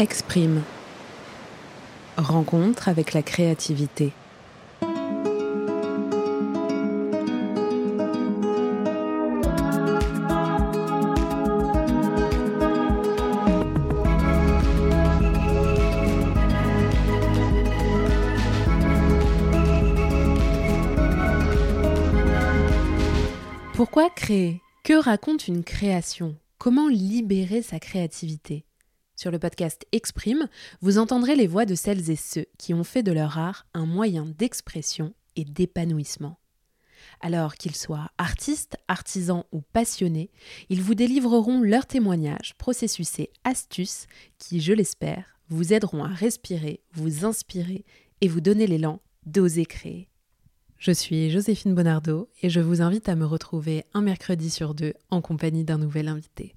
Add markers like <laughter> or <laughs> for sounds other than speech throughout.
Exprime. Rencontre avec la créativité. Pourquoi créer? Que raconte une création? Comment libérer sa créativité? Sur le podcast Exprime, vous entendrez les voix de celles et ceux qui ont fait de leur art un moyen d'expression et d'épanouissement. Alors qu'ils soient artistes, artisans ou passionnés, ils vous délivreront leurs témoignages, processus et astuces qui, je l'espère, vous aideront à respirer, vous inspirer et vous donner l'élan d'oser créer. Je suis Joséphine Bonardo et je vous invite à me retrouver un mercredi sur deux en compagnie d'un nouvel invité.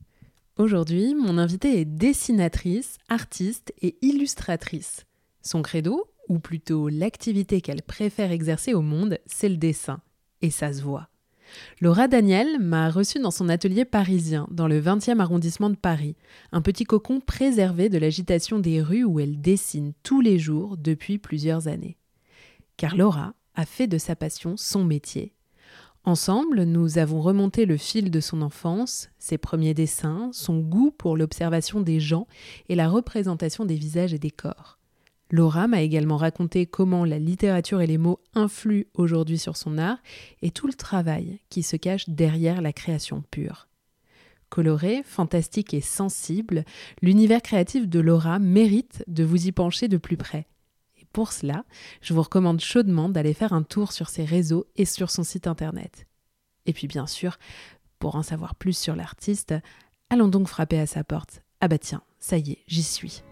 Aujourd'hui, mon invité est dessinatrice, artiste et illustratrice. Son credo, ou plutôt l'activité qu'elle préfère exercer au monde, c'est le dessin. Et ça se voit. Laura Daniel m'a reçue dans son atelier parisien, dans le 20e arrondissement de Paris, un petit cocon préservé de l'agitation des rues où elle dessine tous les jours depuis plusieurs années. Car Laura a fait de sa passion son métier. Ensemble, nous avons remonté le fil de son enfance, ses premiers dessins, son goût pour l'observation des gens et la représentation des visages et des corps. Laura m'a également raconté comment la littérature et les mots influent aujourd'hui sur son art et tout le travail qui se cache derrière la création pure. Coloré, fantastique et sensible, l'univers créatif de Laura mérite de vous y pencher de plus près pour cela, je vous recommande chaudement d'aller faire un tour sur ses réseaux et sur son site internet. Et puis bien sûr, pour en savoir plus sur l'artiste, allons donc frapper à sa porte. Ah bah tiens, ça y est, j'y suis.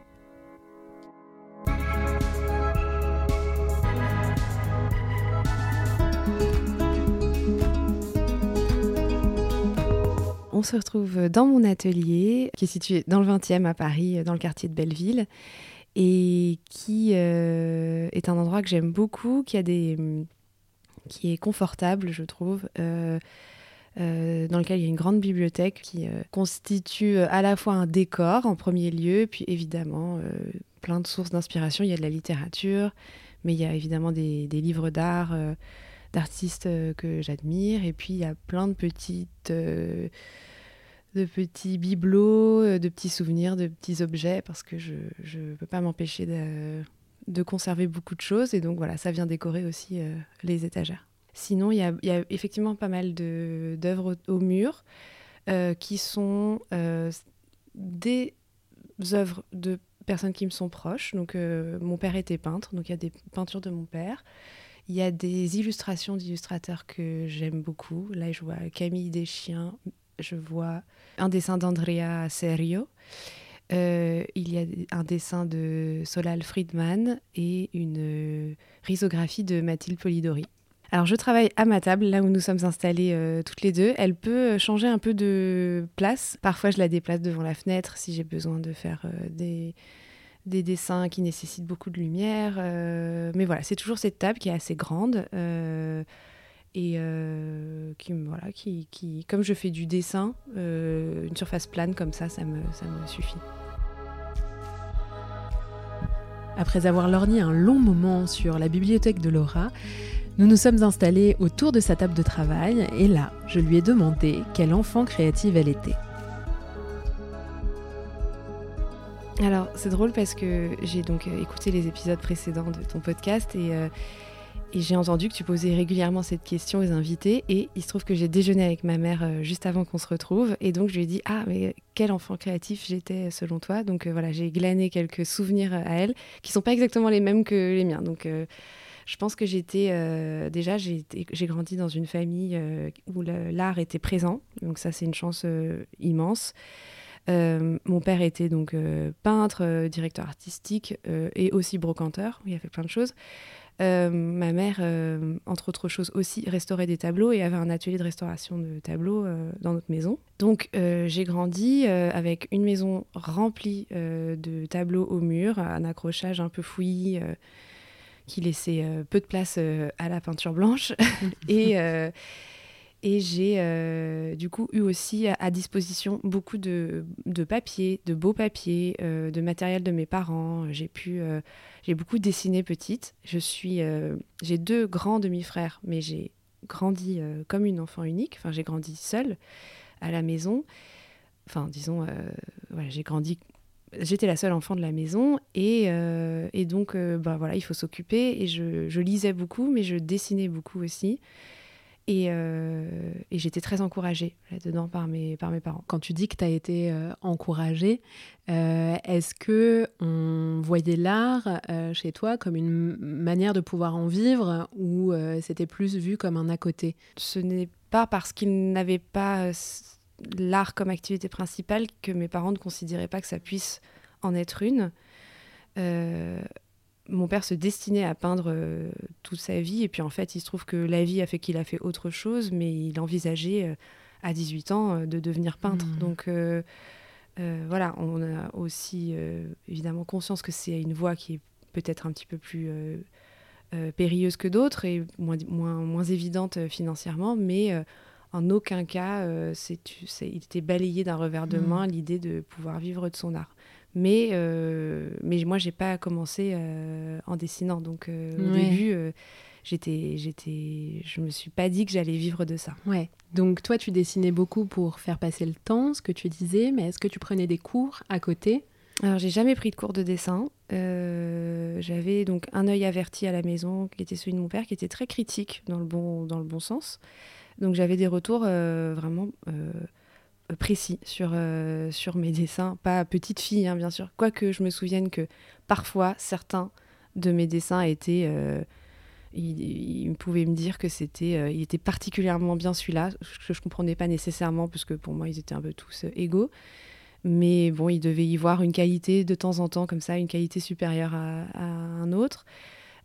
On se retrouve dans mon atelier qui est situé dans le 20e à Paris, dans le quartier de Belleville et qui euh, est un endroit que j'aime beaucoup, qui, a des, qui est confortable, je trouve. Euh, euh, dans lequel il y a une grande bibliothèque qui constitue à la fois un décor en premier lieu, puis évidemment plein de sources d'inspiration. Il y a de la littérature, mais il y a évidemment des, des livres d'art d'artistes que j'admire, et puis il y a plein de petites de petits bibelots, euh, de petits souvenirs, de petits objets, parce que je ne peux pas m'empêcher de, de, conserver beaucoup de choses. Et donc voilà, ça vient décorer aussi euh, les étagères. Sinon, il y, y a, effectivement pas mal d'œuvres au, mur euh, qui sont des œuvres de personnes qui me sont proches. Donc mon père était peintre, donc il y a des peintures de mon père. Il y a des illustrations d'illustrateurs que j'aime beaucoup. Là, je vois Camille Deschiens, je vois un dessin d'Andrea Serio. Euh, il y a un dessin de Solal Friedman et une euh, risographie de Mathilde Polidori. Alors je travaille à ma table, là où nous sommes installés euh, toutes les deux. Elle peut changer un peu de place. Parfois je la déplace devant la fenêtre si j'ai besoin de faire des, des dessins qui nécessitent beaucoup de lumière. mais voilà, c'est toujours cette table qui est assez grande et euh, qui voilà qui, qui, comme je fais du dessin euh, une surface plane comme ça ça me, ça me suffit. Après avoir lorgné un long moment sur la bibliothèque de Laura nous nous sommes installés autour de sa table de travail et là je lui ai demandé quelle enfant créative elle était. Alors c'est drôle parce que j'ai donc euh, écouté les épisodes précédents de ton podcast et et j'ai entendu que tu posais régulièrement cette question aux invités. Et il se trouve que j'ai déjeuné avec ma mère euh, juste avant qu'on se retrouve. Et donc, je lui ai dit Ah, mais quel enfant créatif j'étais selon toi. Donc, euh, voilà, j'ai glané quelques souvenirs à elle qui sont pas exactement les mêmes que les miens. Donc, euh, je pense que j'étais. déjà, j'ai grandi dans une famille où l'art était présent. Donc, ça, c'est une chance immense. mon père était donc peintre, directeur artistique et aussi brocanteur. Il a fait plein de choses. Euh, ma mère, euh, entre autres choses aussi, restaurait des tableaux et avait un atelier de restauration de tableaux euh, dans notre maison. Donc j'ai grandi avec une maison remplie de tableaux au mur, un accrochage un peu fouillis qui laissait peu de place à la peinture blanche. <laughs> et, Et j'ai euh, du coup eu aussi à, disposition beaucoup de, de papiers, de beaux papiers, euh, de matériel de mes parents. J'ai pu, euh, j'ai beaucoup dessiné petite. Je suis, j'ai deux grands demi-frères, mais j'ai grandi comme une enfant unique. Enfin, j'ai grandi seule à la maison. Enfin, disons, voilà, j'ai grandi. J'étais la seule enfant de la maison et, et donc, bah, voilà, il faut s'occuper. Et je, je lisais beaucoup, mais je dessinais beaucoup aussi. Euh, et, j'étais très encouragée là-dedans par mes, par mes parents. Quand tu dis que tu as été euh, encouragée, euh, est-ce que on voyait l'art chez toi comme une manière de pouvoir en vivre ou c'était plus vu comme un à côté? Ce n'est pas parce qu'ils n'avaient pas l'art comme activité principale que mes parents ne considéraient pas que ça puisse en être une mon père se destinait à peindre euh, toute sa vie. Et puis en fait, il se trouve que la vie a fait qu'il a fait autre chose, mais il envisageait euh, à 18 ans euh, de devenir peintre. Mmh. Donc voilà, on a aussi évidemment conscience que c'est une voie qui est peut-être un petit peu plus périlleuse que d'autres et moins, moins, moins évidente financièrement, mais en aucun cas, c'est, il était balayé d'un revers de mmh. main l'idée de pouvoir vivre de son art. Mais, euh, mais moi, j'ai pas commencé euh, en dessinant. Donc, euh, au début, j'étais, j'étais, je me suis pas dit que j'allais vivre de ça. Ouais. Donc, toi, tu dessinais beaucoup pour faire passer le temps, ce que tu disais, mais est-ce que tu prenais des cours à côté? Alors, j'ai jamais pris de cours de dessin. J'avais donc un œil averti à la maison, qui était celui de mon père, qui était très critique dans le bon, dans le bon sens. Donc, j'avais des retours vraiment précis sur, euh, sur mes dessins, pas petite fille hein, bien sûr, quoique je me souvienne que parfois certains de mes dessins étaient... Euh, il, pouvait me dire que c'était euh, il était particulièrement bien celui-là, que je comprenais pas nécessairement, parce que pour moi ils étaient un peu tous égaux. Mais bon, il devait y voir une qualité de temps en temps, comme ça, une qualité supérieure à un autre.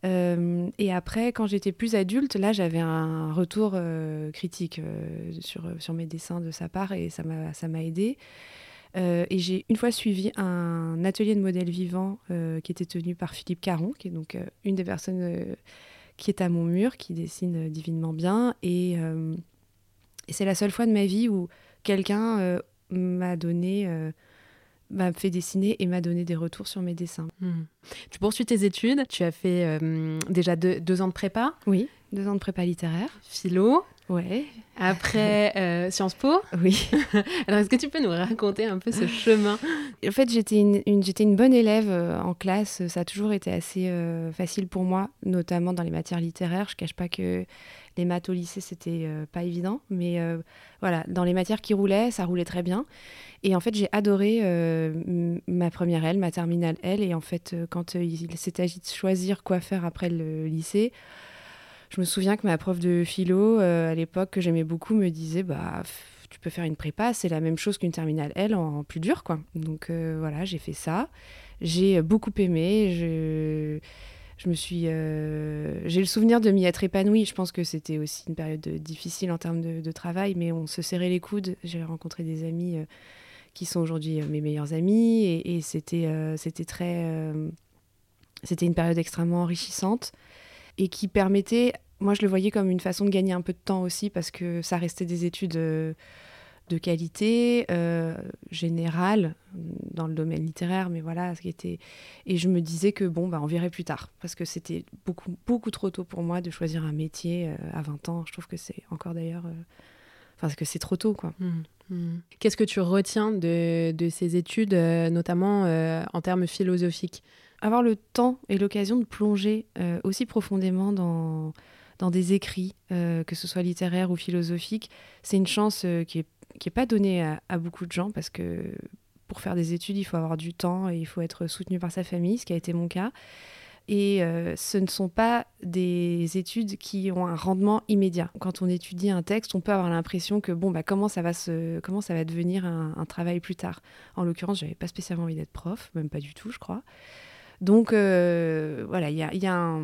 Euh, et après, quand j'étais plus adulte, là, j'avais un retour euh, critique euh, sur, sur mes dessins de sa part et ça m'a aidé. et j'ai une fois suivi un atelier de modèle vivant qui était tenu par Philippe Caron, qui est donc une des personnes qui est à mon mur, qui dessine divinement bien. Et c'est la seule fois de ma vie où quelqu'un m'a donné m'a fait dessiner et m'a donné des retours sur mes dessins. Hmm. Tu poursuis tes études, tu as fait euh, déjà deux, ans de prépa. Oui, deux ans de prépa littéraire. Philo. Ouais. Après euh, Sciences Po. <laughs> Oui. <laughs> Alors est-ce que tu peux nous raconter un peu ce chemin? En fait, j'étais une, j'étais une bonne élève euh, en classe. Ça a toujours été assez facile pour moi, notamment dans les matières littéraires. Je cache pas que les maths au lycée, c'était pas évident. Mais voilà, dans les matières qui roulaient, ça roulait très bien. Et en fait, j'ai adoré euh, ma première L, ma terminale L. Et en fait, euh, quand euh, il s'est agi de choisir quoi faire après le lycée, je me souviens que ma prof de philo, à l'époque, que j'aimais beaucoup, me disait bah, tu peux faire une prépa, c'est la même chose qu'une terminale L en, plus dur. quoi. Donc voilà, j'ai fait ça. J'ai beaucoup aimé. Je me suis, j'ai le souvenir de m'y être épanouie. Je pense que c'était aussi une période difficile en termes de, travail, mais on se serrait les coudes. J'ai rencontré des amis qui sont aujourd'hui euh, mes meilleurs amis. Et, c'était, euh, c'était très. Euh, c'était une période extrêmement enrichissante et qui permettait. Moi, je le voyais comme une façon de gagner un peu de temps aussi parce que ça restait des études de qualité euh, générale dans le domaine littéraire, mais voilà, ce qui était. Et je me disais que bon, bah, on verrait plus tard, parce que c'était beaucoup, beaucoup trop tôt pour moi de choisir un métier à 20 ans. Je trouve que c'est encore d'ailleurs. Enfin, que c'est trop tôt, quoi. Mmh. Hmm. Qu'est-ce que tu retiens de, de ces études, euh, notamment euh, en termes philosophiques? Avoir le temps et l'occasion de plonger euh, aussi profondément dans, dans des écrits, que ce soit littéraires ou philosophiques, c'est une chance qui n'est qui est pas donnée à, beaucoup de gens parce que pour faire des études, il faut avoir du temps et il faut être soutenu par sa famille, ce qui a été mon cas. Et euh, ce ne sont pas des études qui ont un rendement immédiat. Quand on étudie un texte, on peut avoir l'impression que bon, bah, comment, ça va se, comment ça va devenir un, travail plus tard? En l'occurrence, j'avais pas spécialement envie d'être prof, même pas du tout, je crois. Donc euh, voilà, il y a, y, a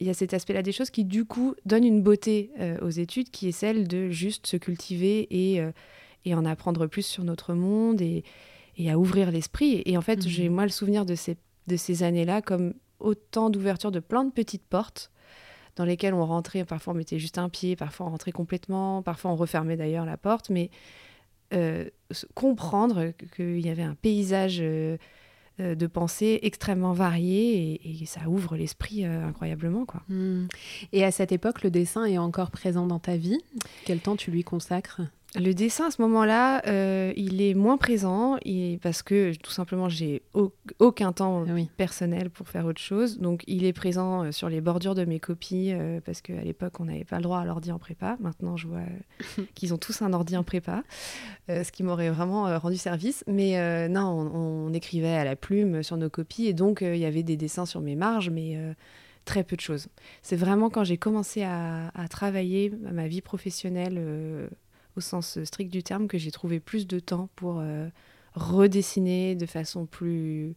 y a, cet aspect-là des choses qui, du coup, donne une beauté euh, aux études qui est celle de juste se cultiver et, et en apprendre plus sur notre monde et, et à ouvrir l'esprit. Et en fait, mmh. j'ai moi le souvenir de ces, de ces années-là comme autant d'ouverture de plein de petites portes dans lesquels on rentrait, parfois on mettait juste un pied, parfois on rentrait complètement, parfois on refermait d'ailleurs la porte, mais comprendre qu'il y avait un paysage de pensée extrêmement varié et, ça ouvre l'esprit incroyablement. Quoi. Hmm. Et à cette époque, le dessin est encore présent dans ta vie? Quel temps tu lui consacres? Le dessin à ce moment-là, euh, il est moins présent parce que tout simplement j'ai aucun temps ah personnel pour faire autre chose. Donc il est présent euh, sur les bordures de mes copies euh, parce qu'à l'époque on n'avait pas le droit à l'ordi en prépa. Maintenant je vois <laughs> qu'ils ont tous un ordi en prépa, ce qui m'aurait vraiment rendu service. Mais non, on, écrivait à la plume sur nos copies et donc il y avait des dessins sur mes marges, mais très peu de choses. C'est vraiment quand j'ai commencé à, à, travailler ma vie professionnelle au sens strict du terme, que j'ai trouvé plus de temps pour euh, redessiner de façon plus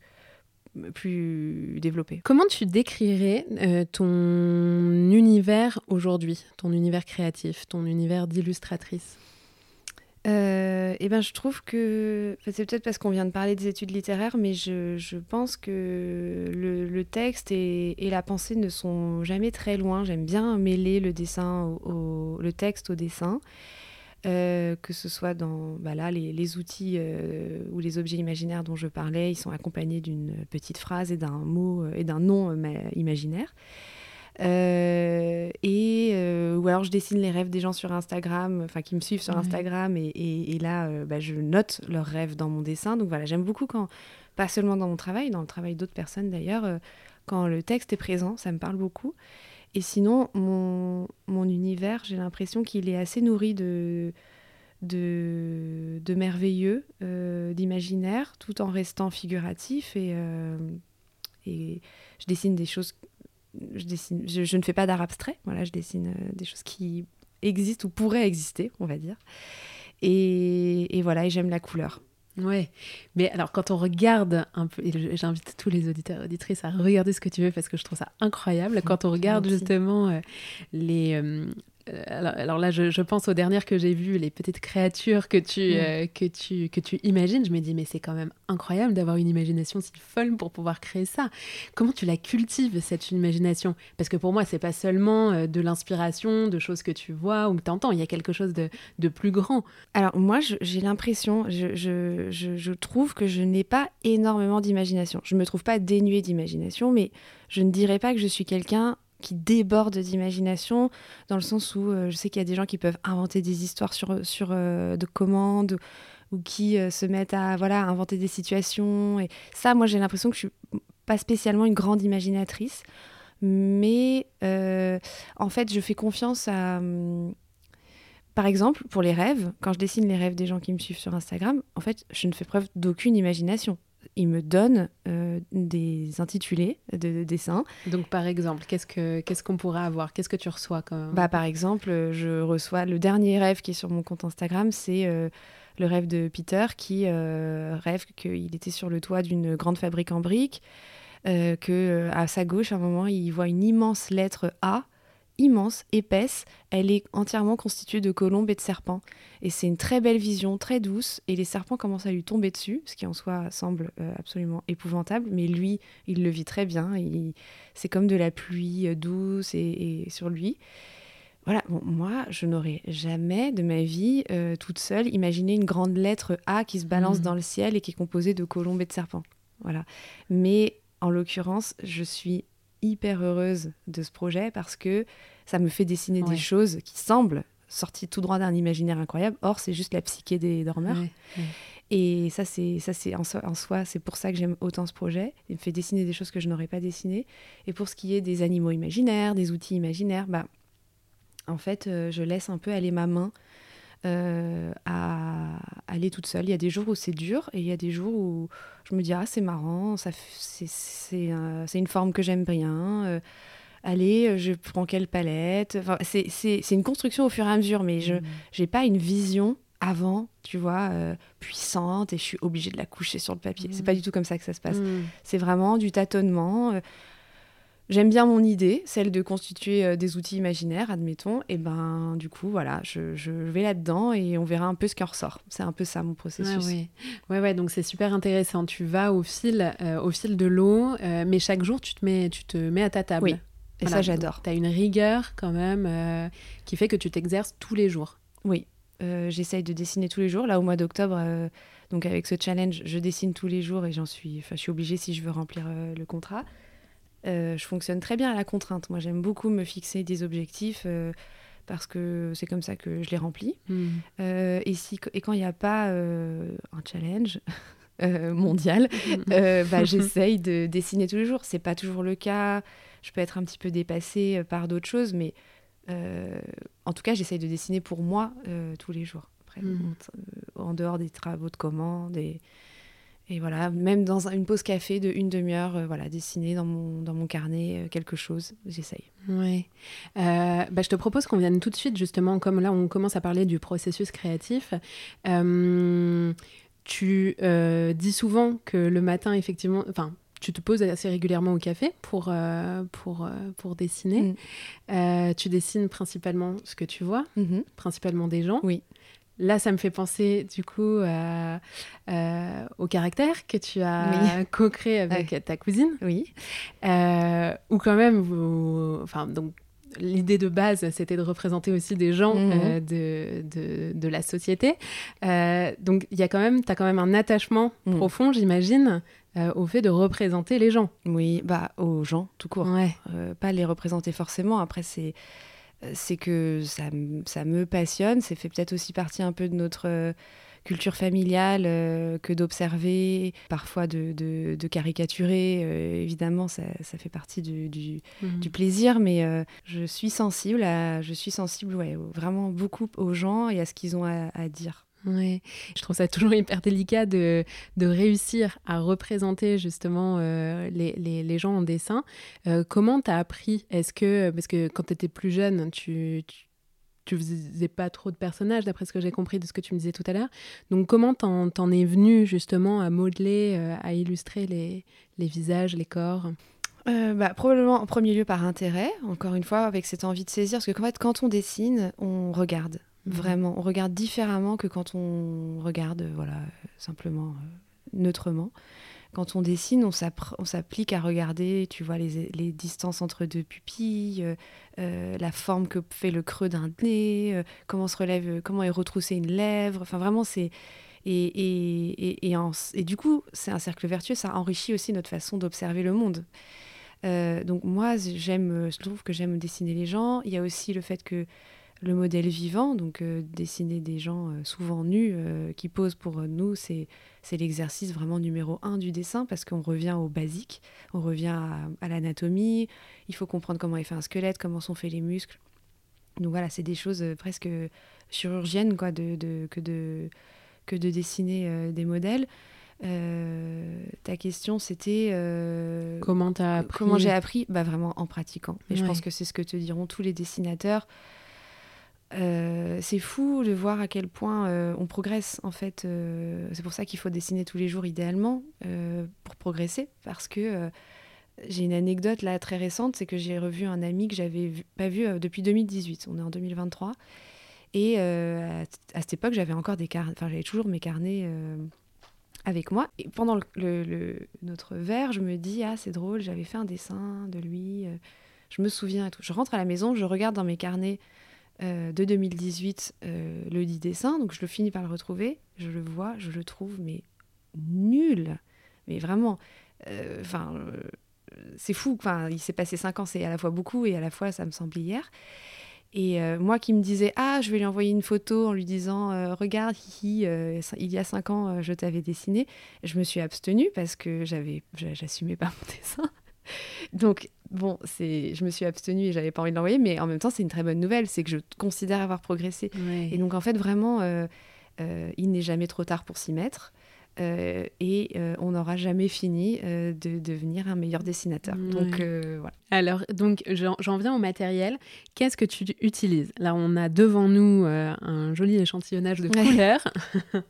plus développée. Comment tu décrirais euh, ton univers aujourd'hui, ton univers créatif, ton univers d'illustratrice? Euh, eh ben, je trouve que c'est peut-être parce qu'on vient de parler des études littéraires, mais je, je pense que le, texte et, et, la pensée ne sont jamais très loin. J'aime bien mêler le dessin au, le texte au dessin. Euh, que ce soit dans bah là, les, outils euh, ou les objets imaginaires dont je parlais, ils sont accompagnés d'une petite phrase et d'un mot euh, et d'un nom imaginaire. et ou alors je dessine les rêves des gens sur Instagram, enfin qui me suivent sur Instagram, et, et, là bah, je note leurs rêves dans mon dessin. Donc voilà, j'aime beaucoup quand, pas seulement dans mon travail, dans le travail d'autres personnes d'ailleurs, quand le texte est présent, ça me parle beaucoup. Et sinon, mon, mon univers, j'ai l'impression qu'il est assez nourri de, de, merveilleux, euh, d'imaginaire, tout en restant figuratif. Et, euh, et je dessine des choses. Je, dessine, je, ne fais pas d'art abstrait, voilà, je dessine euh, des choses qui existent ou pourraient exister, on va dire. Et, et voilà, et j'aime la couleur. Ouais, mais alors quand on regarde un peu, et j'invite tous les auditeurs et auditrices à regarder ce que tu veux parce que je trouve ça incroyable, quand on regarde justement euh, les, euh, euh, alors, là, je, pense aux dernières que j'ai vues, les petites créatures que tu, mm. euh, que tu, que tu imagines. Je me dis, mais c'est quand même incroyable d'avoir une imagination si folle pour pouvoir créer ça. Comment tu la cultives, cette imagination? Parce que pour moi, c'est pas seulement euh, de l'inspiration, de choses que tu vois ou que tu entends. Il y a quelque chose de, de plus grand. Alors, moi, j'ai l'impression, je, je, je, trouve que je n'ai pas énormément d'imagination. Je me trouve pas dénuée d'imagination, mais je ne dirais pas que je suis quelqu'un qui déborde d'imagination, dans le sens où euh, je sais qu'il y a des gens qui peuvent inventer des histoires sur, sur euh, de commandes ou qui euh, se mettent à voilà inventer des situations. Et ça, moi, j'ai l'impression que je suis pas spécialement une grande imaginatrice, mais en fait, je fais confiance à. Hum, par exemple, pour les rêves, quand je dessine les rêves des gens qui me suivent sur Instagram, en fait, je ne fais preuve d'aucune imagination il me donne euh, des intitulés de, dessins. Donc par exemple, qu'est-ce que qu'est-ce qu'on pourrait avoir? Qu'est-ce que tu reçois Bah par exemple, je reçois le dernier rêve qui est sur mon compte Instagram, c'est euh, le rêve de Peter qui euh, rêve qu'il était sur le toit d'une grande fabrique en briques, que à sa gauche à un moment il voit une immense lettre A immense, épaisse. Elle est entièrement constituée de colombes et de serpents. Et c'est une très belle vision, très douce. Et les serpents commencent à lui tomber dessus, ce qui en soi semble euh, absolument épouvantable. Mais lui, il le vit très bien. C'est comme de la pluie euh, douce et, sur lui. Voilà, moi, je n'aurais jamais de ma vie, euh, toute seule, imaginé une grande lettre A qui se balance mmh. dans le ciel et qui est composée de colombes et de serpents. Voilà. Mais en l'occurrence, je suis hyper heureuse de ce projet parce que ça me fait dessiner des choses qui semblent sorties tout droit d'un imaginaire incroyable. Or, c'est juste la psyché des dormeurs. Et ça, c'est ça, c'est en, soi, c'est pour ça que j'aime autant ce projet. Il me fait dessiner des choses que je n'aurais pas dessinées. Et pour ce qui est des animaux imaginaires, des outils imaginaires, bah, en fait, euh, je laisse un peu aller ma main euh, à aller toute seule. Il y a des jours où c'est dur et il y a des jours où je me dis ah c'est marrant, ça c'est c'est une forme que j'aime bien. Euh, allez, je prends quelle palette. Enfin, c'est une construction au fur et à mesure, mais je n'ai mmh. pas une vision avant, tu vois, euh, puissante et je suis obligée de la coucher sur le papier. C'est pas mmh. du tout comme ça que ça se passe. Mmh. C'est vraiment du tâtonnement. J'aime bien mon idée, celle de constituer euh, des outils imaginaires, admettons. Et ben, du coup, voilà, je, vais là-dedans et on verra un peu ce qui en ressort. C'est un peu ça mon processus. oui, ouais, ouais, donc c'est super intéressant. Tu vas au fil, euh, au fil de l'eau, euh, mais chaque jour, tu te mets, tu te mets à ta table. Oui. Et ça, j'adore. Tu as une rigueur quand même qui fait que tu t'exerces tous les jours. Oui, j'essaye de dessiner tous les jours. Là, au mois d'octobre, donc avec ce challenge, je dessine tous les jours et j'en suis, enfin, je suis obligée si je veux remplir le contrat. Je fonctionne très bien à la contrainte. Moi, j'aime beaucoup me fixer des objectifs parce que c'est comme ça que je les remplis. Hmm. Euh, et, si, et quand il n'y a pas euh, un challenge <laughs> euh, mondial, <laughs> hmm. bah, j'essaye de dessiner tous les jours. C'est pas toujours le cas. Je peux être un petit peu dépassée par d'autres choses, mais en tout cas, j'essaye de dessiner pour moi tous les jours. Après, hmm. en dehors des travaux de commande et et voilà, même dans une pause café de une demi-heure, euh, voilà, dessiner dans mon, dans mon carnet euh, quelque chose, j'essaye. Oui. Euh, bah, je te propose qu'on vienne tout de suite, justement, comme là on commence à parler du processus créatif. tu dis souvent que le matin, effectivement, enfin, tu te poses assez régulièrement au café pour, pour, pour dessiner. Mm. tu dessines principalement ce que tu vois, mm-hmm. principalement des gens. Oui. Là, ça me fait penser du coup euh, au caractère que tu as <laughs> co-créé avec ta cousine. Oui. Euh, ou quand même, enfin, donc l'idée de base, c'était de représenter aussi des gens mhm. euh, de, de, de, la société. Euh, donc, il y a quand même, tu as quand même un attachement mhm. profond, j'imagine, au fait de représenter les gens. Oui, bah, aux gens, tout court. Ouais. pas les représenter forcément. Après, c'est c'est que ça, ça, me passionne. C'est fait peut-être aussi partie un peu de notre euh, culture familiale euh, que d'observer, parfois de, de, caricaturer. Euh, évidemment, ça, ça, fait partie du, du, mhm. du plaisir, mais je suis sensible, à, je suis sensible ouais, vraiment beaucoup aux gens et à ce qu'ils ont à, à dire. Ouais, je trouve ça toujours <laughs> hyper délicat de, de réussir à représenter justement euh, les, les, les, gens en dessin. Euh, comment tu as appris? Est-ce que, parce que quand tu étais plus jeune, tu, tu, faisais pas trop de personnages, d'après ce que j'ai compris de ce que tu me disais tout à l'heure. Donc, comment t'en, en es venu justement à modeler, euh, à illustrer les, les visages, les corps? Bah, probablement en premier lieu par intérêt, encore une fois, avec cette envie de saisir, parce que en fait, quand on dessine, on regarde. Vraiment, on regarde différemment que quand on regarde, euh, voilà, simplement euh, neutrement. Quand on dessine, on s'applique à regarder, tu vois, les, distances entre deux pupilles, euh, la forme que fait le creux d'un nez, comment se relève, comment est retroussée une lèvre. Enfin, vraiment, c'est et, et, et, et, du coup, c'est un cercle vertueux. Ça enrichit aussi notre façon d'observer le monde. donc moi, j'aime, je trouve que j'aime dessiner les gens. Il y a aussi le fait que le modèle vivant, donc euh, dessiner des gens euh, souvent nus euh, qui posent pour nous, c'est l'exercice vraiment numéro un du dessin parce qu'on revient au basique, on revient à, l'anatomie, il faut comprendre comment est fait un squelette, comment sont faits les muscles. Donc voilà, c'est des choses presque chirurgiennes quoi, de, que, de, que de dessiner des modèles. ta question, c'était comment Comment j'ai appris? Bah vraiment en pratiquant. Et je pense que c'est ce que te diront tous les dessinateurs. Euh, c'est fou de voir à quel point euh, on progresse en fait. Euh, c'est pour ça qu'il faut dessiner tous les jours idéalement pour progresser parce que j'ai une anecdote là très récente, c'est que j'ai revu un ami que j'avais pas vu depuis 2018. On est en 2023 et à, cette époque j'avais encore des carnets, enfin j'avais toujours mes carnets avec moi. Et pendant le, notre verre, je me dis ah c'est drôle, j'avais fait un dessin de lui, je me souviens et tout. Je rentre à la maison, je regarde dans mes carnets euh, de 2018, euh, le dit dessin, donc je le finis par le retrouver, je le vois, je le trouve, mais nul, mais vraiment, euh, enfin, c'est fou, enfin, il s'est passé cinq ans, c'est à la fois beaucoup et à la fois ça me semble hier. Et moi qui me disais, ah, je vais lui envoyer une photo en lui disant, regarde, il y a cinq ans, je t'avais dessiné, je me suis abstenue parce que j'avais, j'assumais pas mon <laughs> dessin. Donc, bon, c'est, je me suis abstenue et j'avais pas envie de l'envoyer, mais en même temps, c'est une très bonne nouvelle, c'est que je considère avoir progressé. Et donc, en fait, vraiment, euh, euh, il n'est jamais trop tard pour s'y mettre. Euh, et on n'aura jamais fini de devenir un meilleur dessinateur. Donc voilà. Alors donc j'en viens au matériel. Qu'est-ce que tu utilises? Là on a devant nous un joli échantillonnage de couleurs. <laughs>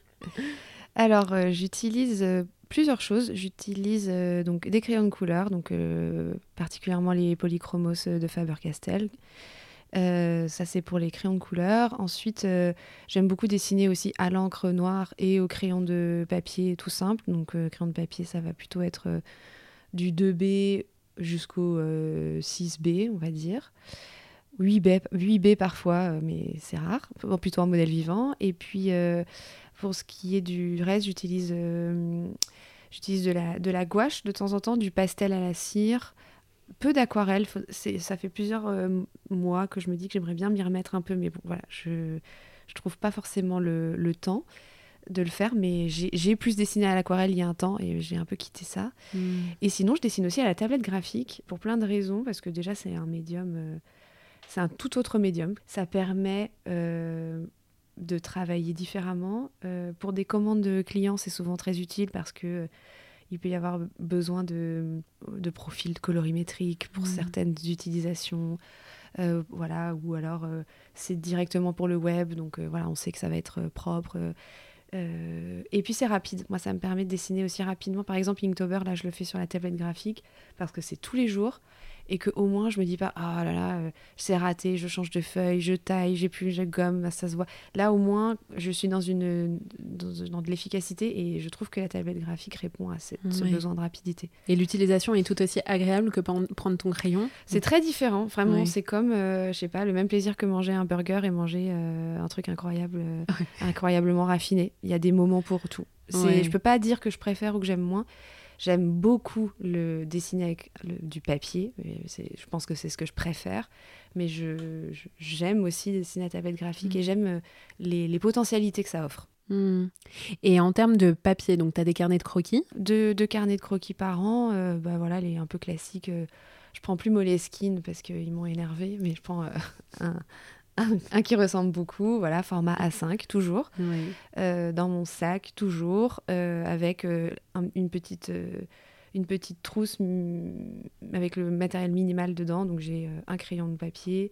<laughs> Alors j'utilise plusieurs choses. J'utilise euh, donc des crayons de couleur, donc euh, particulièrement les polychromos de Faber-Castell. Euh, ça c'est pour les crayons de couleur. Ensuite, j'aime beaucoup dessiner aussi à l'encre noire et au crayon de papier tout simple. Donc crayon de papier, ça va plutôt être du 2B jusqu'au 6B, on va dire. 8B, 8B parfois, mais c'est rare, plutôt un modèle vivant. Et puis, pour ce qui est du reste, j'utilise j'utilise de la, de la gouache de temps en temps, du pastel à la cire, peu d'aquarelle. Ça fait plusieurs euh, mois que je me dis que j'aimerais bien m'y remettre un peu, mais bon, voilà, je ne trouve pas forcément le, le, temps de le faire, mais j'ai plus dessiné à l'aquarelle il y a un temps et j'ai un peu quitté ça. Hmm. Et sinon, je dessine aussi à la tablette graphique pour plein de raisons, parce que déjà, c'est un médium, euh, c'est un tout autre médium. Ça permet euh, de travailler différemment. pour des commandes de clients, c'est souvent très utile parce que il peut y avoir besoin de, de profils colorimétriques pour certaines utilisations. Euh, voilà, ou alors euh, c'est directement pour le web, donc euh, voilà, on sait que ça va être propre. et puis c'est rapide. Moi, ça me permet de dessiner aussi rapidement. Par exemple, Inktober, là, je le fais sur la tablette graphique parce que c'est tous les jours et que au moins je me dis pas ah là là euh, c'est raté je change de feuille je taille j'ai plus je gomme ça se voit. Là au moins je suis dans une dans, de l'efficacité et je trouve que la tablette graphique répond à ce besoin de rapidité. Et l'utilisation est tout aussi agréable que prendre ton crayon. C'est très différent vraiment. C'est comme euh, je sais pas le même plaisir que manger un burger et manger euh, un truc incroyable incroyablement raffiné. Il y a des moments pour tout. C'est je peux pas dire que je préfère ou que j'aime moins J'aime beaucoup le dessiner avec du papier. Je pense que c'est ce que je préfère. Mais j'aime aussi dessiner à tablette graphique mm. et j'aime euh, les, potentialités que ça offre. Mm. Et en termes de papier, donc tu as des carnets de croquis? Deux carnets de croquis par an. Euh, bah voilà, les un peu classiques. Euh, je prends plus Moleskine parce qu'ils m'ont énervé, mais je prends <laughs> un, un, qui ressemble beaucoup, voilà, format A5 toujours, euh, dans mon sac toujours, euh, avec euh, une, petite, une petite trousse avec le matériel minimal dedans. Donc j'ai un crayon de papier,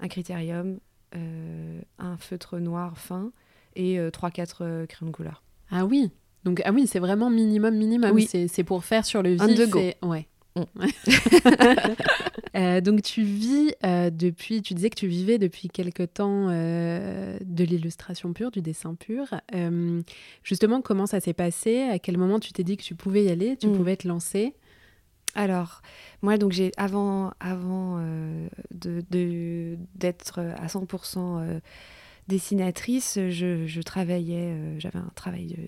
un critérium, un feutre noir fin et 3-4 crayons de couleur. Ah oui, donc ah oui, c'est vraiment minimum, minimum. Oui. C'est pour faire sur le vif. Ouais. <laughs> <laughs> Euh, donc tu vis euh, depuis, tu disais que tu vivais depuis quelque temps euh, de l'illustration pure, du dessin pur. justement, comment ça s'est passé? À quel moment tu t'es dit que tu pouvais y aller, tu mm. pouvais te lancer? Alors, moi, donc j'ai avant, avant de, d'être à 100% dessinatrice, je, travaillais, j'avais un travail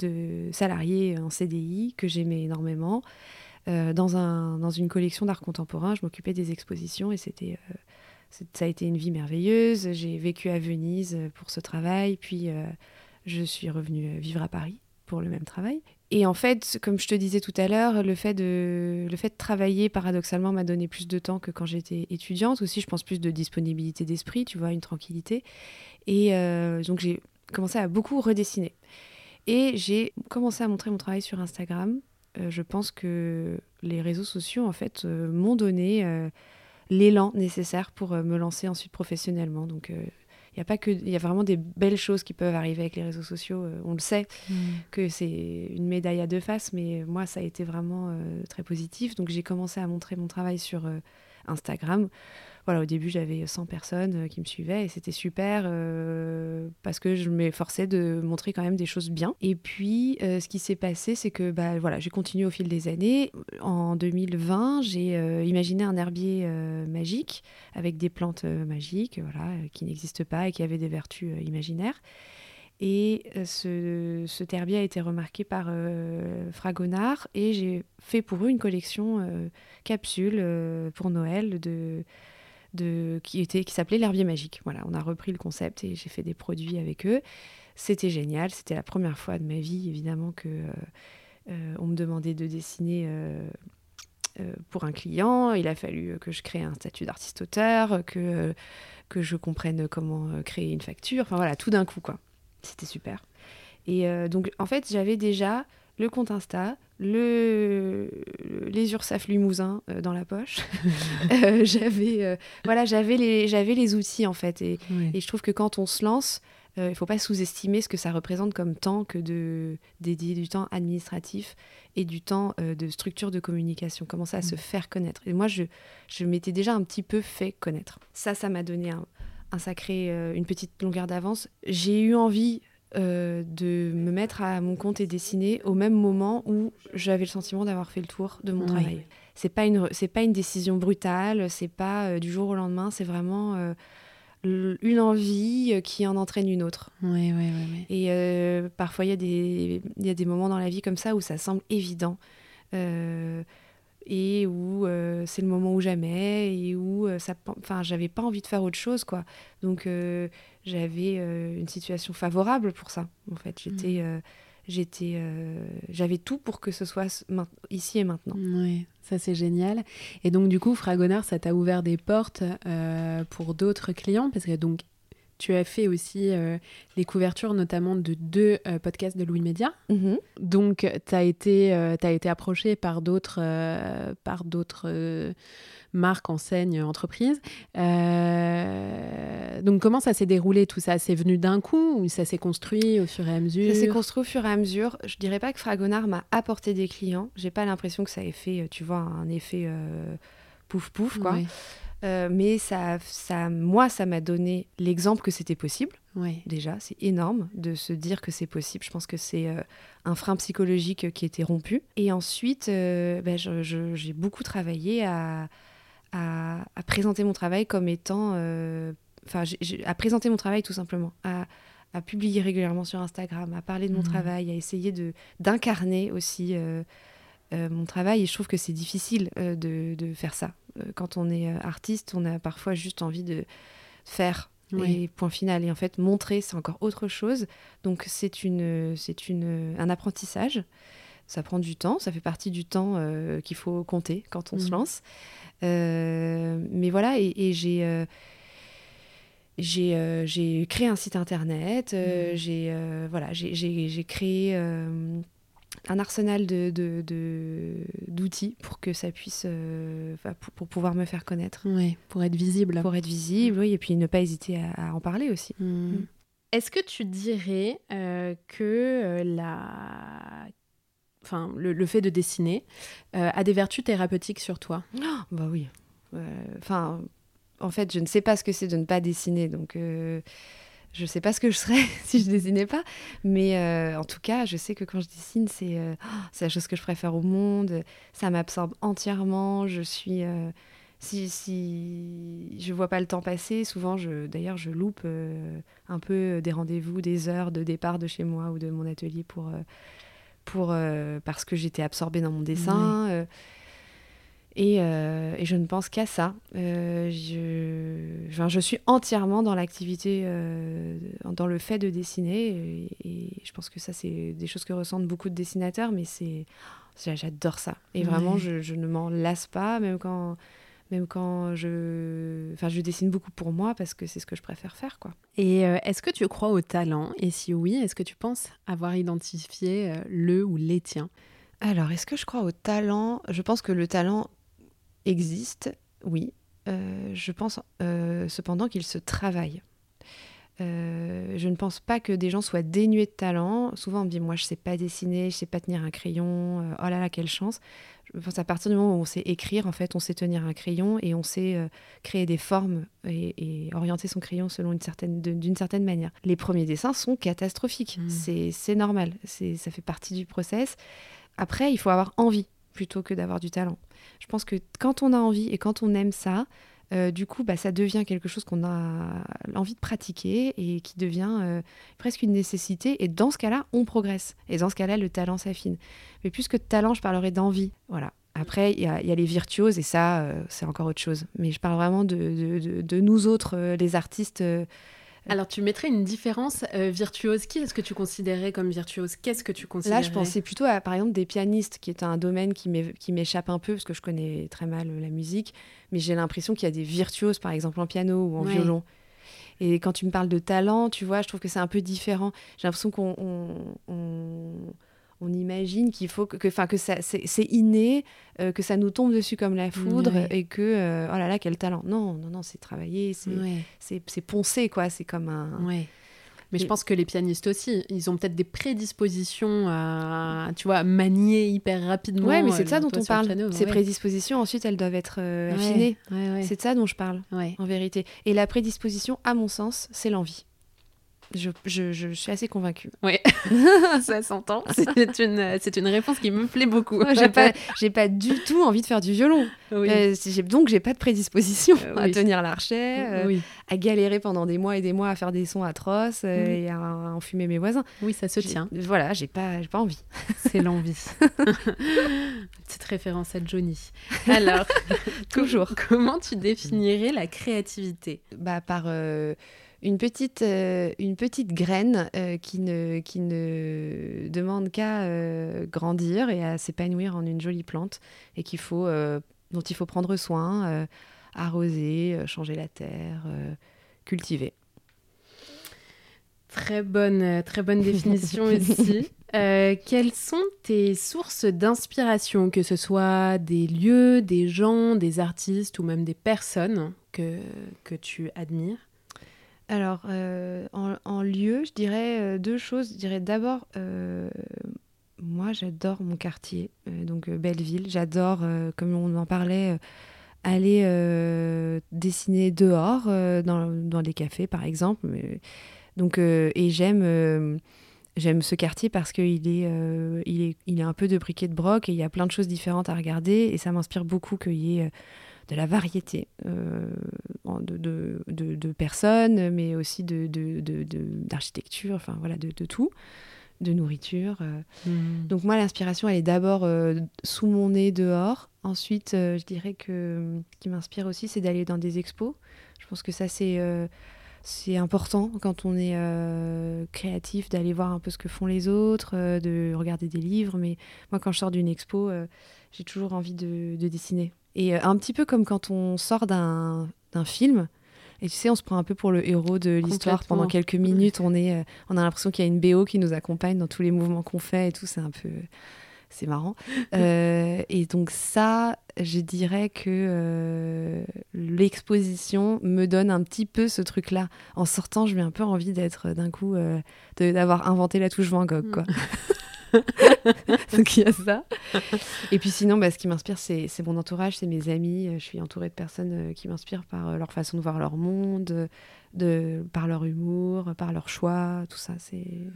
de, de, salarié en CDI que j'aimais énormément. Euh, dans, un, dans une collection d'art contemporain. Je m'occupais des expositions et c'était, euh, ça a été une vie merveilleuse. J'ai vécu à Venise euh, pour ce travail, puis je suis revenue vivre à Paris pour le même travail. Et en fait, comme je te disais tout à l'heure, le fait de le fait de travailler paradoxalement m'a donné plus de temps que quand j'étais étudiante. Aussi, je pense plus de disponibilité d'esprit, tu vois, une tranquillité. Et donc j'ai commencé à beaucoup redessiner. Et j'ai commencé à montrer mon travail sur Instagram je pense que les réseaux sociaux, en fait, euh, m'ont donné euh, l'élan nécessaire pour me lancer ensuite professionnellement. Donc, il y a pas que il y a vraiment des belles choses qui peuvent arriver avec les réseaux sociaux on le sait mm. que c'est une médaille à deux faces mais moi ça a été vraiment très positif donc j'ai commencé à montrer mon travail sur Instagram voilà, au début, j'avais 100 personnes euh, qui me suivaient et c'était super euh, parce que je m'efforçais de montrer quand même des choses bien. Et puis, euh, ce qui s'est passé, c'est que bah, voilà, j'ai continué au fil des années. En 2020, j'ai imaginé un herbier magique avec des plantes magiques voilà, qui n'existent pas et qui avaient des vertus imaginaires. Et ce, ce, herbier a été remarqué par Fragonard et j'ai fait pour eux une collection capsule pour Noël de qui, était, qui s'appelait l'herbier magique. Voilà, on a repris le concept et j'ai fait des produits avec eux. C'était génial. C'était la première fois de ma vie, évidemment, que euh, euh, on me demandait de dessiner euh, pour un client. Il a fallu que je crée un statut d'artiste-auteur, que, que je comprenne comment créer une facture. Enfin voilà, tout d'un coup, quoi. C'était super. Et donc, en fait, j'avais déjà le compte Insta, le, les Ursaf Limousin euh, dans la poche. <laughs> Euh, j'avais euh, voilà, j'avais les, j'avais les outils en fait. Et, et, je trouve que quand on se lance, il ne faut pas sous-estimer ce que ça représente comme temps que de dédier du temps administratif et du temps de structure de communication, commencer à se mm. faire connaître. Et moi, je, je m'étais déjà un petit peu fait connaître. Ça, ça m'a donné un, un sacré, une petite longueur d'avance. J'ai eu envie euh, de me mettre à mon compte et dessiner au même moment où j'avais le sentiment d'avoir fait le tour de mon Oui. travail. C'est pas une c'est pas une décision brutale, c'est pas euh, du jour au lendemain, c'est vraiment euh, une envie qui en entraîne une autre. Et parfois il y a des il y a des moments dans la vie comme ça où ça semble évident. et où c'est le moment ou jamais et où ça enfin j'avais pas envie de faire autre chose quoi donc j'avais euh, une situation favorable pour ça en fait. J'étais euh, j'étais euh, j'avais tout pour que ce soit ici et maintenant. Ouais, ça c'est génial. Et donc du coup, Fragonard, ça t'a ouvert des portes pour d'autres clients? Parce que donc tu as fait aussi les couvertures notamment de deux podcasts de Louis Média. Donc tu as été t'as été approché par d'autres par d'autres marques, enseignes, entreprises. Euh, donc comment ça s'est déroulé tout ça? C'est venu d'un coup ou ça s'est construit au fur et à mesure Ça s'est construit au fur et à mesure. Je dirais pas que Fragonard m'a apporté des clients. J'ai pas l'impression que ça ait fait, tu vois, un effet euh, pouf pouf quoi. Euh, mais ça, ça, moi, ça m'a donné l'exemple que c'était possible. ouais. Déjà, c'est énorme de se dire que c'est possible. Je pense que c'est euh, un frein psychologique qui était rompu. Et ensuite, euh, ben, j'ai beaucoup travaillé à, à, à présenter mon travail comme étant, euh, enfin, à présenter mon travail tout simplement, à, à publier régulièrement sur Instagram, à parler de mon Mhm. travail, à essayer d'incarner aussi euh, euh, mon travail. Et je trouve que c'est difficile de, de faire ça. Quand on est artiste, on a parfois juste envie de faire. Oui. Et point final. Et en fait, montrer, c'est encore autre chose. Donc, c'est une, c'est une, un apprentissage. Ça prend du temps. Ça fait partie du temps euh, qu'il faut compter quand on se Mhm. lance. Euh, mais voilà, et, et j'ai. euh, j'ai euh, j'ai créé un site internet, euh, Mhm. j'ai euh, voilà, j'ai- créé euh, un arsenal de- de- de- d'outils pour que ça puisse, euh, pour, pour pouvoir me faire connaître, Ouais, pour être visible. pour être visible, oui, et puis ne pas hésiter à, à en parler aussi. Hmm. Mm. Est-ce que tu dirais euh, que la... enfin, le, fait de dessiner euh, a des vertus thérapeutiques sur toi Bah oui. Euh, Enfin, en fait, je ne sais pas ce que c'est de ne pas dessiner, donc euh, je ne sais pas ce que je serais <laughs> si je dessinais pas. Mais en tout cas, je sais que quand je dessine, c'est euh, oh, la chose que je préfère au monde. Ça m'absorbe entièrement. Je suis si, si je vois pas le temps passer, souvent, d'ailleurs, je loupe un peu des rendez-vous, des heures de départ de chez moi ou de mon atelier pour, pour, euh, parce que j'étais absorbée dans mon dessin. euh, et, euh, et je ne pense qu'à ça. Je, enfin, je suis entièrement dans l'activité, dans le fait de dessiner. Et, et je pense que ça, c'est des choses que ressentent beaucoup de dessinateurs, mais c'est, j'a- j'adore ça. Et vraiment, je ne m'en lasse pas, même quand, même quand je, enfin, je dessine beaucoup pour moi parce que c'est ce que je préfère faire, quoi. Et euh, est-ce que tu crois au talent? Et si oui, est-ce que tu penses avoir identifié euh, le ou les tiens? Alors, est-ce que je crois au talent? Je pense que le talent existe, oui. Euh, je pense euh, cependant qu'il se travaille. Euh, je ne pense pas que des gens soient dénués de talent. Souvent, on me dit Moi, je sais pas dessiner, je sais pas tenir un crayon. euh, oh là là, quelle chance. Je pense à partir du moment où on sait écrire, en fait, on sait tenir un crayon et on sait euh, créer des formes et, et orienter son crayon selon une certaine, d'une certaine manière. Les premiers dessins sont catastrophiques. Mm. C'est, c'est normal. C'est, ça fait partie du process. Après, il faut avoir envie plutôt que d'avoir du talent. Je pense que quand on a envie et quand on aime ça, euh, du coup, bah, ça devient quelque chose qu'on a envie de pratiquer et qui devient euh, presque une nécessité. Et dans ce cas-là, on progresse. Et dans ce cas-là, le talent s'affine. Mais plus que de talent, je parlerai d'envie. Voilà. Après, il y, a les virtuoses et ça, euh, c'est encore autre chose. Mais je parle vraiment de, nous autres, les artistes. Alors, tu mettrais une différence euh, virtuose. Qui est-ce que tu considérais comme virtuose? Qu'est-ce que tu considérais? Là, je pensais plutôt à, par exemple, des pianistes, qui est un domaine qui m'é- qui m'échappe un peu, parce que je connais très mal euh, la musique, mais j'ai l'impression qu'il y a des virtuoses, par exemple, en piano ou en Ouais. violon. Et quand tu me parles de talent, tu vois, je trouve que c'est un peu différent. J'ai l'impression qu'on on, imagine qu'il faut que, que, 'fin, que ça, c'est, inné, euh, que ça nous tombe dessus comme la foudre, et que, euh, oh là là, quel talent. Non, non, non, c'est travaillé, c'est, Ouais, c'est, poncé, quoi. C'est comme un... Mais je pense que les pianistes aussi, ils ont peut-être des prédispositions à, tu vois, manier hyper rapidement. Ouais, mais c'est euh, de ça dont on parle. piano, Ces ouais. prédispositions, ensuite, elles doivent être euh, affinées. Ouais, ouais. C'est de ça dont je parle, en vérité. Et la prédisposition, à mon sens, c'est l'envie. Je, je, je, suis assez convaincue. Oui, <laughs> ça s'entend. C'est une, c'est une réponse qui me plaît beaucoup. j'ai pas, j'ai pas du tout envie de faire du violon. Oui. Euh, donc, j'ai pas de prédisposition euh, <laughs> à tenir l'archet, euh, à galérer pendant des mois et des mois à faire des sons atroces et à, enfumer mes voisins. Oui, ça se tient. Voilà, j'ai pas, j'ai pas envie. C'est l'envie. <laughs> Petite référence à Johnny. Alors, toujours. Comment tu définirais la créativité? Bah par une petite, euh, une petite graine euh, qui, ne, qui ne demande qu'à euh, grandir et à s'épanouir en une jolie plante et qu'il faut, dont il faut prendre soin, arroser, changer la terre, cultiver. Très bonne, très bonne définition <laughs> ici. quelles sont tes sources d'inspiration, que ce soit des lieux, des gens, des artistes ou même des personnes que, que tu admires? Alors, euh, en, lieu, je dirais euh, deux choses. Je dirais d'abord, euh, moi, j'adore mon quartier, donc Belleville. J'adore, comme on en parlait, aller dessiner dehors, dans, dans, des cafés, par exemple. Donc, et j'aime j'aime ce quartier parce qu'il est, il est, il est un peu de briquet de broc et il y a plein de choses différentes à regarder. Et ça m'inspire beaucoup qu'il y ait de la variété euh, de, de, de, personnes, mais aussi d'architecture, enfin voilà, de, tout, de nourriture. Euh. Mmh. Donc moi, l'inspiration, elle est d'abord euh, sous mon nez dehors. Ensuite, je dirais que ce qui m'inspire aussi, c'est d'aller dans des expos. Je pense que ça, c'est c'est important quand on est créatif d'aller voir un peu ce que font les autres, de regarder des livres. Mais moi, quand je sors d'une expo, j'ai toujours envie de, dessiner. Et euh, un petit peu comme quand on sort d'un film. Et tu sais, on se prend un peu pour le héros de l'histoire pendant quelques minutes. On, est, euh, on a l'impression qu'il y a une BO qui nous accompagne dans tous les mouvements qu'on fait et tout. C'est un peu. C'est marrant. Euh, et donc, ça, je dirais que l'exposition me donne un petit peu ce truc-là. En sortant, je j'ai un peu envie d'être d'un coup. d'avoir inventé la touche Van Gogh, quoi. Mm. <laughs> Donc il y a ça. Et puis sinon, bah, ce qui m'inspire, c'est mon entourage, c'est mes amis. Je suis entourée de personnes euh, qui m'inspirent par euh, leur façon de voir leur monde, de, par leur humour, par leur choix, tout ça. C'est.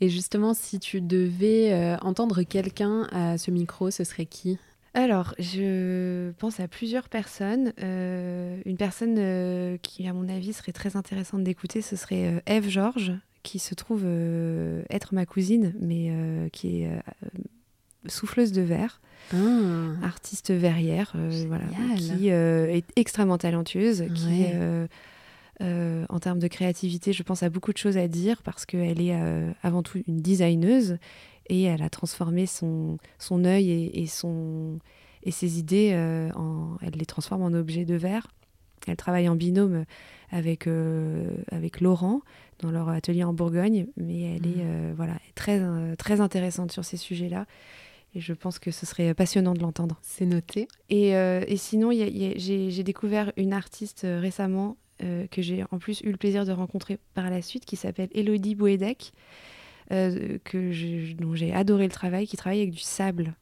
Et justement, si tu devais euh, entendre quelqu'un à ce micro, ce serait qui? Alors, je pense à plusieurs personnes. une personne qui, à mon avis, serait très intéressante d'écouter, ce serait Eve Georges, qui se trouve euh, être ma cousine, mais euh, qui est euh, souffleuse de verre, ah. artiste verrière, voilà, qui est extrêmement talentueuse, qui en termes de créativité, je pense, a beaucoup de choses à dire parce qu'elle est avant tout une designeuse et elle a transformé son, son œil et, son, et ses idées, en, elle les transforme en objets de verre. Elle travaille en binôme avec, avec Laurent, dans leur atelier en Bourgogne, mais elle est mmh. euh, voilà, très, euh, très intéressante sur ces sujets-là. Et je pense que ce serait passionnant de l'entendre. C'est noté. Et, euh, et sinon, j'ai découvert une artiste récemment que j'ai en plus eu le plaisir de rencontrer par la suite, qui s'appelle Elodie Bouedek, que dont j'ai adoré le travail, qui travaille avec du sable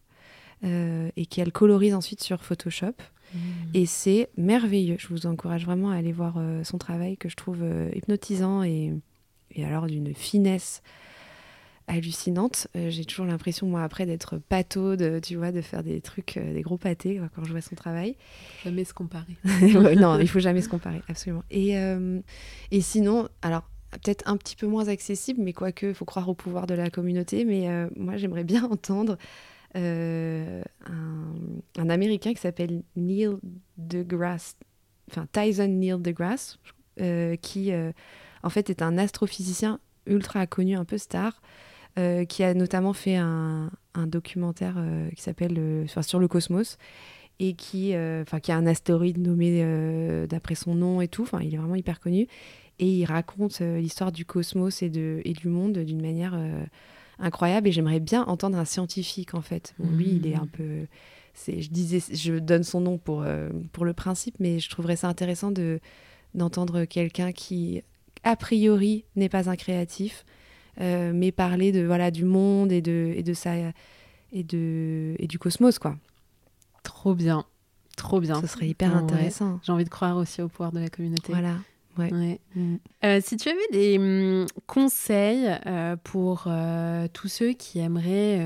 et qu'elle colorise ensuite sur Photoshop. Mmh. Et c'est merveilleux. Je vous encourage vraiment à aller voir son travail que je trouve hypnotisant et, et alors d'une finesse hallucinante. Euh, j'ai toujours l'impression, moi, après, d'être pâteau, de, tu vois, de faire des trucs, euh, des gros pâtés quand je vois son travail. Jamais se comparer. <laughs> non, il faut jamais se comparer, absolument. Et, euh, et sinon, alors, peut-être un petit peu moins accessible, mais quoique, il faut croire au pouvoir de la communauté. Mais moi, j'aimerais bien <laughs> entendre un, un, Américain qui s'appelle Neil deGrasse, enfin Tyson Neil deGrasse, qui en fait, est un astrophysicien ultra connu, un peu star, euh, qui a notamment fait un, documentaire euh, qui s'appelle euh, Sur le cosmos et qui, enfin, qui a un astéroïde nommé d'après son nom et tout. Enfin, il est vraiment hyper connu. Et il raconte l'histoire du cosmos et, de, et du monde d'une manière incroyable. Et j'aimerais bien entendre un scientifique, en fait. Lui, il est un mmh. peu je disais, je donne son nom pour, pour le principe, mais je trouverais ça intéressant de d'entendre quelqu'un qui a priori n'est pas un créatif, euh, mais parler de voilà du monde et de et de ça et de et du cosmos quoi. Trop bien, trop bien. Ce serait hyper intéressant. J'ai envie de croire aussi au pouvoir de la communauté. Voilà. Ouais. Mm. Euh, si tu avais des hum, conseils euh, pour euh, tous ceux qui aimeraient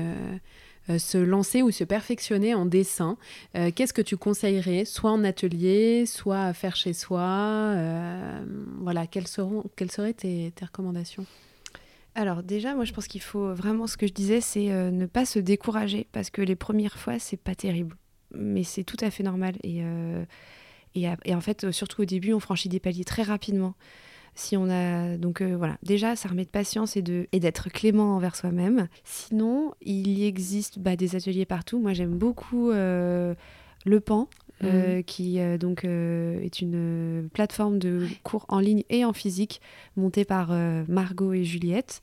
se lancer ou se perfectionner en dessin, qu'est-ce que tu conseillerais, soit en atelier, soit à faire chez soi Voilà, quelles, seront, quelles seraient tes, tes recommandations? Alors déjà, moi je pense qu'il faut vraiment, ce que je disais, c'est ne pas se décourager parce que les premières fois, c'est pas terrible. Mais c'est tout à fait normal. Et et, en fait, surtout au début, on franchit des paliers très rapidement. Si on a donc euh, voilà, déjà ça remet de patience et de et d'être clément envers soi-même. Sinon, il y existe bah, des ateliers partout. Moi, j'aime beaucoup euh, le Pan. Euh, mhm. qui donc est une plateforme de cours en ligne et en physique montée par Margot et Juliette.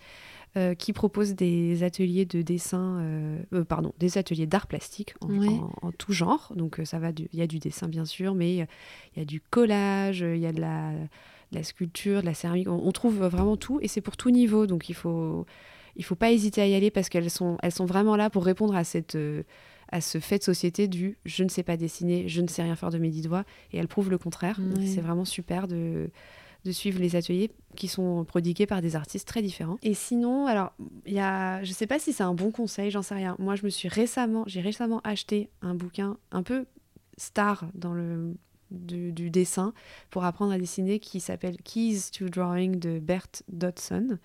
Euh, qui propose des ateliers de dessin, euh, euh, pardon, des ateliers d'art plastique en, tout genre. Donc ça va, il y a du dessin bien sûr, mais il y a du collage, il y a de la, la, sculpture, de la céramique. On, trouve vraiment tout et c'est pour tout niveau. Donc il faut, il faut pas hésiter à y aller parce qu'elles sont, elles sont vraiment là pour répondre à cette à ce fait de société du je ne sais pas dessiner, je ne sais rien faire de mes dix doigts, et elles prouvent le contraire. C'est vraiment super de, de suivre les ateliers qui sont prodigués par des artistes très différents. Et sinon, alors, il y a, je sais pas si c'est un bon conseil, j'en sais rien. Moi, je me suis récemment, j'ai récemment acheté un bouquin un peu star dans le du, dessin pour apprendre à dessiner qui s'appelle Keys to Drawing de Bert Dodson.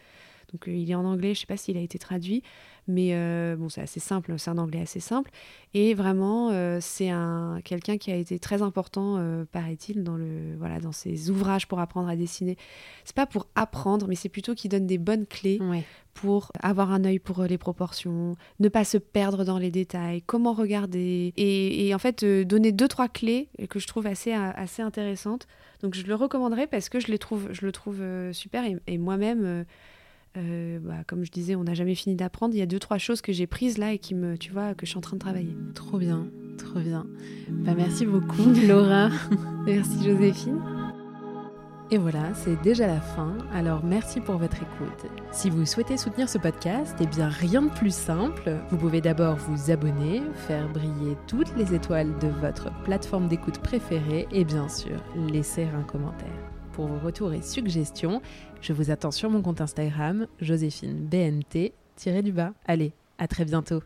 Donc, euh, il est en anglais, je sais pas s'il a été traduit, mais euh, bon, c'est assez simple, c'est un anglais assez simple. Et vraiment, euh, c'est un quelqu'un qui a été très important, euh, paraît-il, dans le voilà, dans ses ouvrages pour apprendre à dessiner. C'est pas pour apprendre, mais c'est plutôt qu'il donne des bonnes clés pour avoir un œil pour les proportions, ne pas se perdre dans les détails, comment regarder, et, en fait donner deux trois clés que je trouve assez assez intéressantes. Donc je le recommanderais parce que je les trouve, je le trouve super et moi-même euh, bah, comme je disais, on n'a jamais fini d'apprendre. Il y a deux, trois choses que j'ai prises là et qui me, tu vois, que je suis en train de travailler. Trop bien, trop bien. Bah, merci beaucoup, <laughs> Laura. merci, Joséphine. Et voilà, c'est déjà la fin. Alors merci pour votre écoute. Si vous souhaitez soutenir ce podcast, eh bien rien de plus simple. Vous pouvez d'abord vous abonner, faire briller toutes les étoiles de votre plateforme d'écoute préférée et bien sûr laisser un commentaire pour vos retours et suggestions. Je vous attends sur mon compte Instagram, Joséphine BNT, du bas. Allez, à très bientôt.